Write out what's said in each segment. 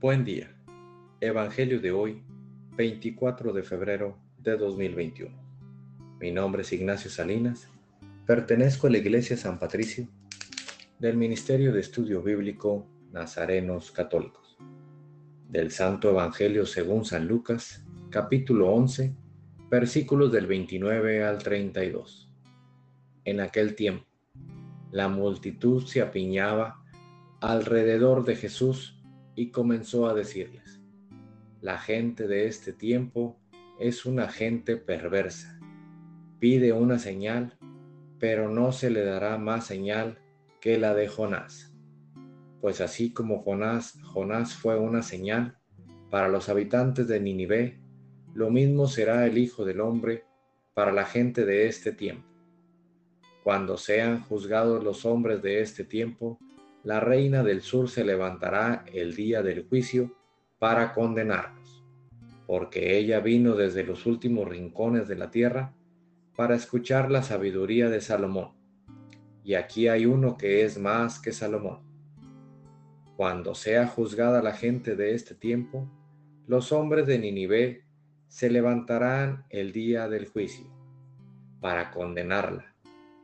Buen día. Evangelio de hoy, 24 de febrero de 2021. Mi nombre es Ignacio Salinas. Pertenezco a la Iglesia San Patricio del Ministerio de Estudio Bíblico Nazarenos Católicos. Del Santo Evangelio según San Lucas, capítulo 11, versículos del 29 al 32. En aquel tiempo, la multitud se apiñaba alrededor de Jesús y comenzó a decirles, la gente de este tiempo es una gente perversa. Pide una señal, pero no se le dará más señal que la de Jonás. Pues así como Jonás, Jonás fue una señal para los habitantes de Ninive, lo mismo será el Hijo del Hombre para la gente de este tiempo. Cuando sean juzgados los hombres de este tiempo, la reina del sur se levantará el día del juicio para condenarnos, porque ella vino desde los últimos rincones de la tierra para escuchar la sabiduría de Salomón. Y aquí hay uno que es más que Salomón. Cuando sea juzgada la gente de este tiempo, los hombres de Ninive se levantarán el día del juicio para condenarla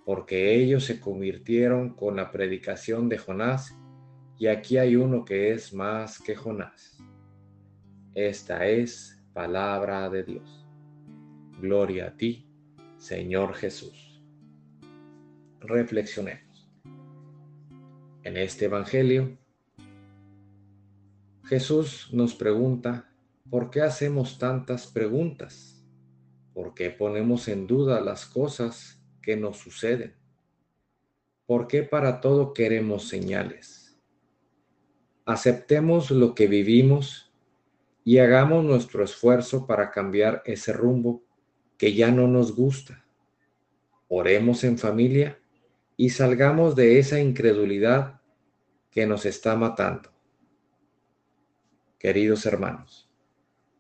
porque ellos se convirtieron con la predicación de Jonás, y aquí hay uno que es más que Jonás. Esta es palabra de Dios. Gloria a ti, Señor Jesús. Reflexionemos. En este Evangelio, Jesús nos pregunta, ¿por qué hacemos tantas preguntas? ¿Por qué ponemos en duda las cosas que nos suceden. ¿Por qué para todo queremos señales? Aceptemos lo que vivimos y hagamos nuestro esfuerzo para cambiar ese rumbo que ya no nos gusta. Oremos en familia y salgamos de esa incredulidad que nos está matando. Queridos hermanos,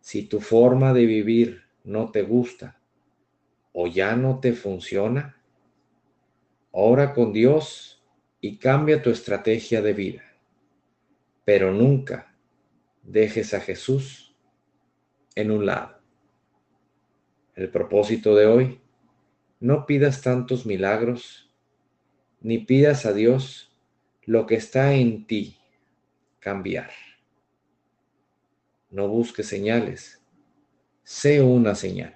si tu forma de vivir no te gusta o ya no te funciona, Ora con Dios y cambia tu estrategia de vida. Pero nunca dejes a Jesús en un lado. El propósito de hoy, no pidas tantos milagros, ni pidas a Dios lo que está en ti cambiar. No busques señales, sé una señal.